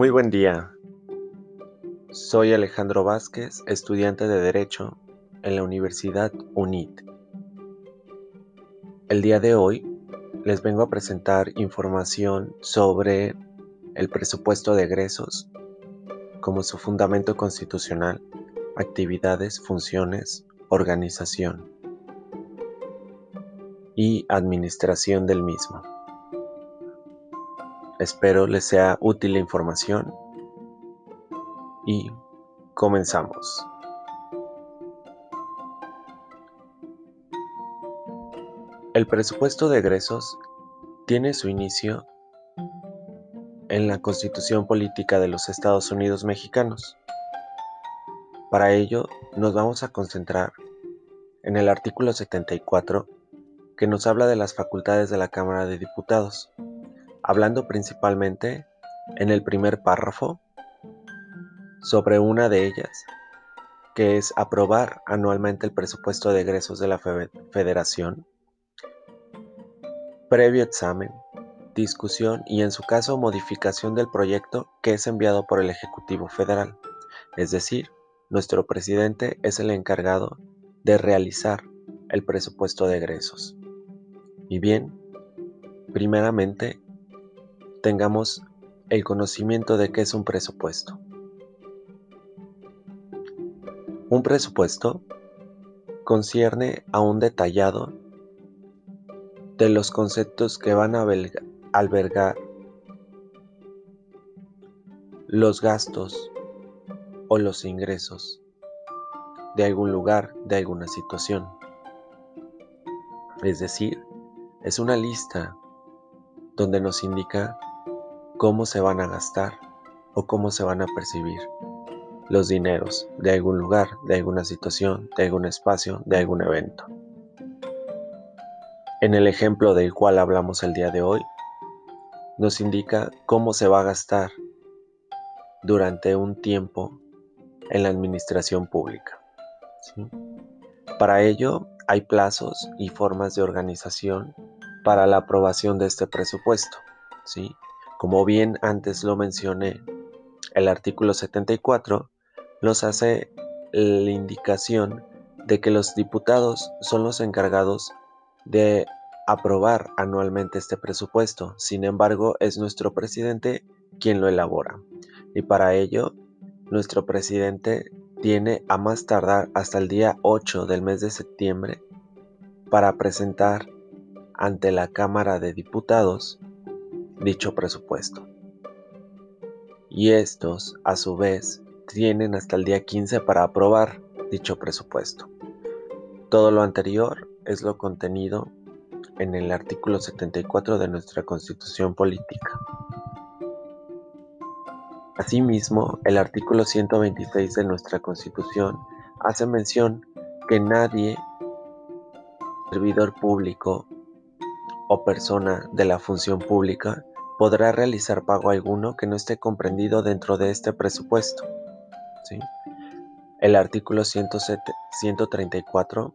Muy buen día. Soy Alejandro Vázquez, estudiante de Derecho en la Universidad UNIT. El día de hoy les vengo a presentar información sobre el presupuesto de egresos como su fundamento constitucional, actividades, funciones, organización y administración del mismo. Espero les sea útil la información y comenzamos. El presupuesto de egresos tiene su inicio en la Constitución Política de los Estados Unidos Mexicanos. Para ello nos vamos a concentrar en el artículo 74 que nos habla de las facultades de la Cámara de Diputados hablando principalmente en el primer párrafo sobre una de ellas, que es aprobar anualmente el presupuesto de egresos de la Federación, previo examen, discusión y en su caso modificación del proyecto que es enviado por el Ejecutivo Federal, es decir, nuestro presidente es el encargado de realizar el presupuesto de egresos. Y bien, primeramente tengamos el conocimiento de qué es un presupuesto. Un presupuesto concierne a un detallado de los conceptos que van a albergar los gastos o los ingresos de algún lugar, de alguna situación. Es decir, es una lista donde nos indica cómo se van a gastar o cómo se van a percibir los dineros de algún lugar, de alguna situación, de algún espacio, de algún evento. En el ejemplo del cual hablamos el día de hoy, nos indica cómo se va a gastar durante un tiempo en la administración pública. Para ello hay plazos y formas de organización para la aprobación de este presupuesto. ¿sí? Como bien antes lo mencioné, el artículo 74 nos hace la indicación de que los diputados son los encargados de aprobar anualmente este presupuesto. Sin embargo, es nuestro presidente quien lo elabora. Y para ello, nuestro presidente tiene a más tardar hasta el día 8 del mes de septiembre para presentar ante la Cámara de Diputados dicho presupuesto. Y estos, a su vez, tienen hasta el día 15 para aprobar dicho presupuesto. Todo lo anterior es lo contenido en el artículo 74 de nuestra Constitución Política. Asimismo, el artículo 126 de nuestra Constitución hace mención que nadie, servidor público o persona de la función pública, podrá realizar pago alguno que no esté comprendido dentro de este presupuesto. El artículo 134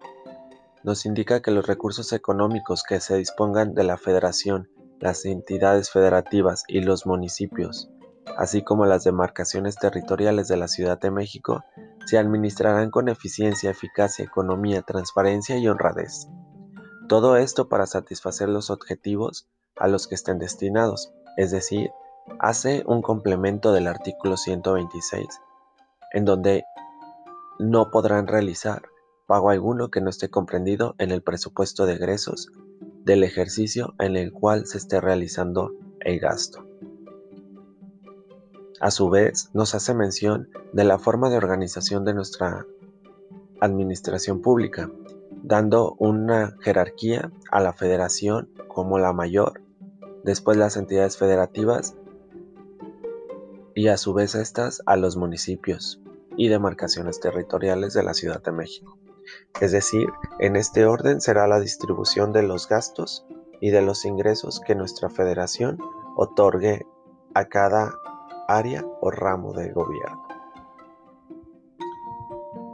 nos indica que los recursos económicos que se dispongan de la Federación, las entidades federativas y los municipios, así como las demarcaciones territoriales de la Ciudad de México, se administrarán con eficiencia, eficacia, economía, transparencia y honradez. Todo esto para satisfacer los objetivos a los que estén destinados, es decir, hace un complemento del artículo 126, en donde no podrán realizar pago alguno que no esté comprendido en el presupuesto de egresos del ejercicio en el cual se esté realizando el gasto. A su vez, nos hace mención de la forma de organización de nuestra administración pública, dando una jerarquía a la federación como la mayor después las entidades federativas y a su vez estas a los municipios y demarcaciones territoriales de la Ciudad de México. Es decir, en este orden será la distribución de los gastos y de los ingresos que nuestra federación otorgue a cada área o ramo del gobierno.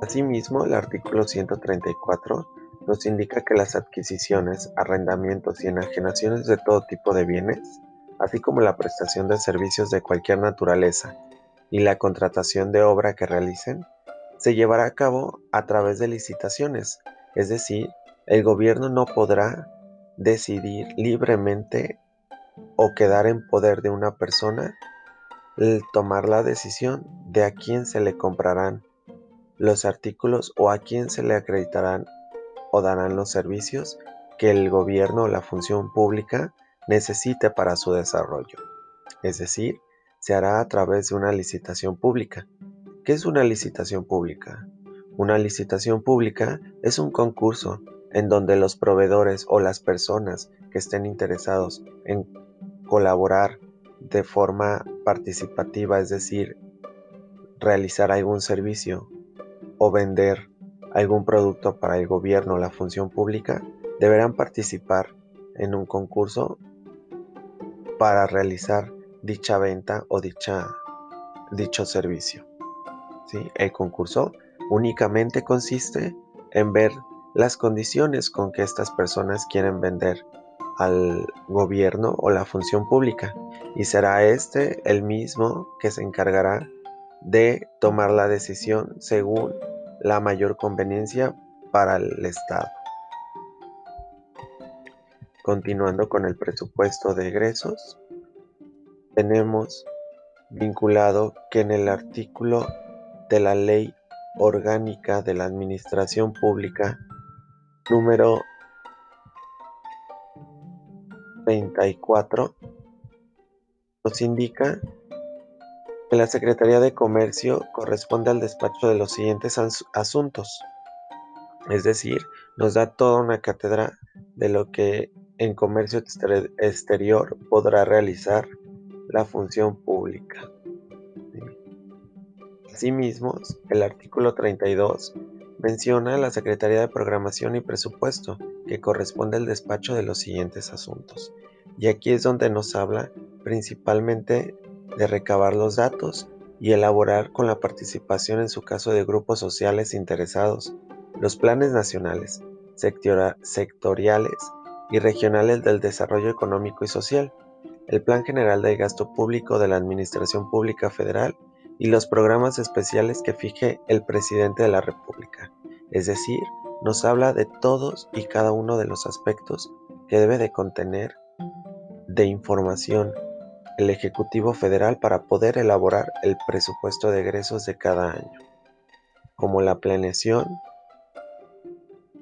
Asimismo, el artículo 134 nos indica que las adquisiciones, arrendamientos y enajenaciones de todo tipo de bienes, así como la prestación de servicios de cualquier naturaleza y la contratación de obra que realicen, se llevará a cabo a través de licitaciones, es decir, el gobierno no podrá decidir libremente o quedar en poder de una persona el tomar la decisión de a quién se le comprarán los artículos o a quién se le acreditarán o darán los servicios que el gobierno o la función pública necesite para su desarrollo. Es decir, se hará a través de una licitación pública. ¿Qué es una licitación pública? Una licitación pública es un concurso en donde los proveedores o las personas que estén interesados en colaborar de forma participativa, es decir, realizar algún servicio o vender algún producto para el gobierno o la función pública, deberán participar en un concurso para realizar dicha venta o dicha, dicho servicio. ¿Sí? El concurso únicamente consiste en ver las condiciones con que estas personas quieren vender al gobierno o la función pública y será este el mismo que se encargará de tomar la decisión según la mayor conveniencia para el Estado. Continuando con el presupuesto de egresos, tenemos vinculado que en el artículo de la Ley Orgánica de la Administración Pública número 34 nos indica la Secretaría de Comercio corresponde al despacho de los siguientes asuntos. Es decir, nos da toda una cátedra de lo que en comercio exterior podrá realizar la función pública. Asimismo, el artículo 32 menciona la Secretaría de Programación y Presupuesto, que corresponde al despacho de los siguientes asuntos. Y aquí es donde nos habla principalmente de recabar los datos y elaborar con la participación en su caso de grupos sociales interesados los planes nacionales, sectoriales y regionales del desarrollo económico y social, el Plan General de Gasto Público de la Administración Pública Federal y los programas especiales que fije el presidente de la República. Es decir, nos habla de todos y cada uno de los aspectos que debe de contener de información el Ejecutivo Federal para poder elaborar el presupuesto de egresos de cada año, como la planeación,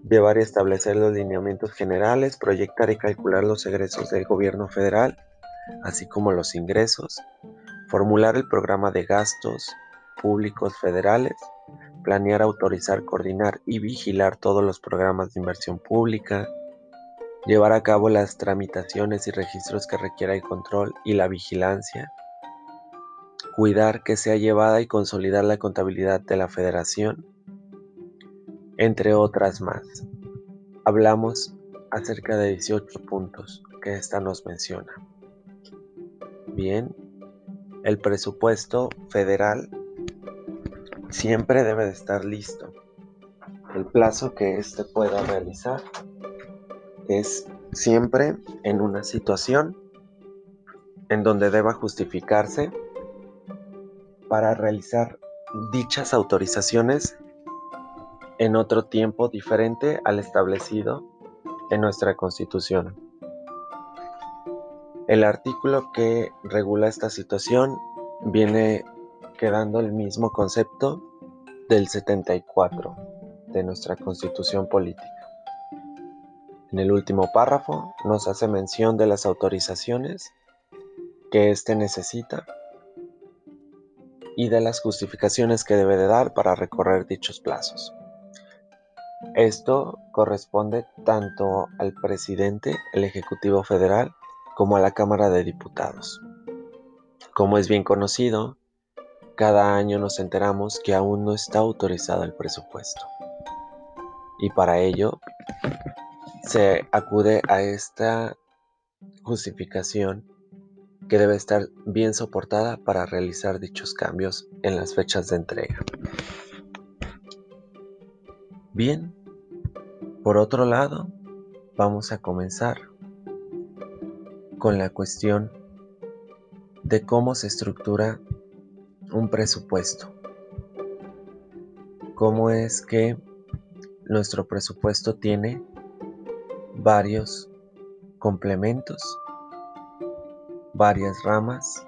llevar y establecer los lineamientos generales, proyectar y calcular los egresos del gobierno federal, así como los ingresos, formular el programa de gastos públicos federales, planear, autorizar, coordinar y vigilar todos los programas de inversión pública, llevar a cabo las tramitaciones y registros que requiera el control y la vigilancia, cuidar que sea llevada y consolidar la contabilidad de la federación, entre otras más. Hablamos acerca de 18 puntos que esta nos menciona. Bien, el presupuesto federal siempre debe de estar listo. El plazo que éste pueda realizar es siempre en una situación en donde deba justificarse para realizar dichas autorizaciones en otro tiempo diferente al establecido en nuestra Constitución. El artículo que regula esta situación viene quedando el mismo concepto del 74 de nuestra Constitución Política. En el último párrafo nos hace mención de las autorizaciones que éste necesita y de las justificaciones que debe de dar para recorrer dichos plazos. Esto corresponde tanto al presidente, el Ejecutivo Federal, como a la Cámara de Diputados. Como es bien conocido, cada año nos enteramos que aún no está autorizado el presupuesto. Y para ello se acude a esta justificación que debe estar bien soportada para realizar dichos cambios en las fechas de entrega. Bien, por otro lado, vamos a comenzar con la cuestión de cómo se estructura un presupuesto. Cómo es que nuestro presupuesto tiene varios complementos, varias ramas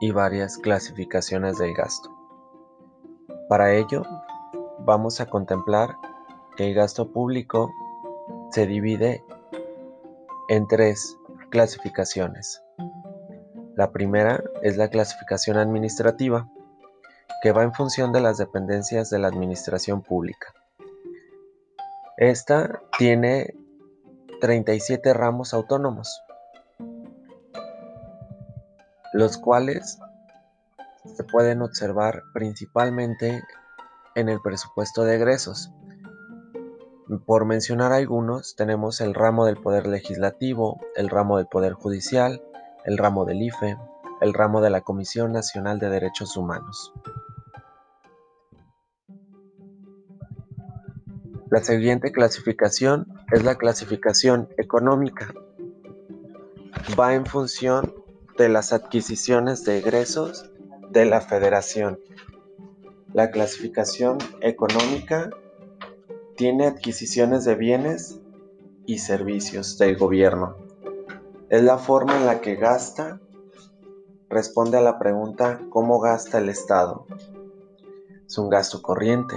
y varias clasificaciones del gasto. Para ello, vamos a contemplar que el gasto público se divide en tres clasificaciones. La primera es la clasificación administrativa, que va en función de las dependencias de la administración pública. Esta tiene 37 ramos autónomos, los cuales se pueden observar principalmente en el presupuesto de egresos. Por mencionar algunos, tenemos el ramo del Poder Legislativo, el ramo del Poder Judicial, el ramo del IFE, el ramo de la Comisión Nacional de Derechos Humanos. La siguiente clasificación es la clasificación económica. Va en función de las adquisiciones de egresos de la federación. La clasificación económica tiene adquisiciones de bienes y servicios del gobierno. Es la forma en la que gasta, responde a la pregunta ¿cómo gasta el Estado? Es un gasto corriente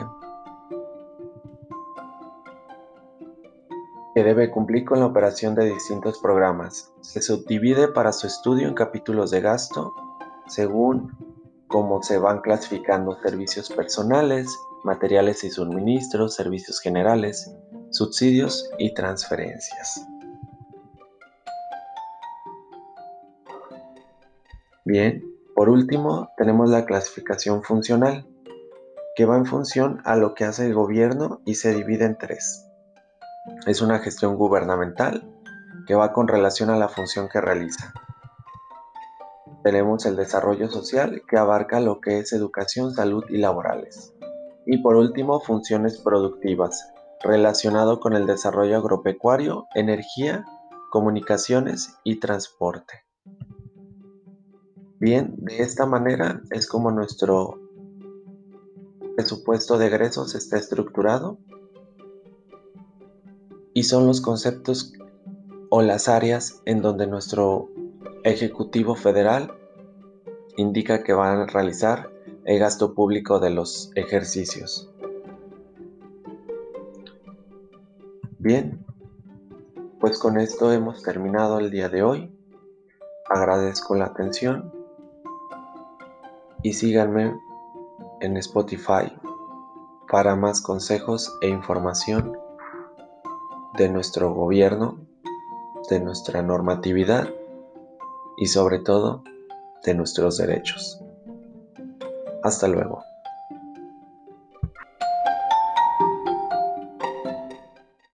que debe cumplir con la operación de distintos programas. Se subdivide para su estudio en capítulos de gasto según cómo se van clasificando servicios personales, materiales y suministros, servicios generales, subsidios y transferencias. Bien, por último tenemos la clasificación funcional, que va en función a lo que hace el gobierno y se divide en tres. Es una gestión gubernamental que va con relación a la función que realiza. Tenemos el desarrollo social que abarca lo que es educación, salud y laborales. Y por último, funciones productivas, relacionado con el desarrollo agropecuario, energía, comunicaciones y transporte. Bien, de esta manera es como nuestro presupuesto de egresos está estructurado y son los conceptos o las áreas en donde nuestro Ejecutivo Federal indica que van a realizar el gasto público de los ejercicios. Bien, pues con esto hemos terminado el día de hoy. Agradezco la atención y síganme en Spotify para más consejos e información de nuestro gobierno, de nuestra normatividad y sobre todo de nuestros derechos. Hasta luego.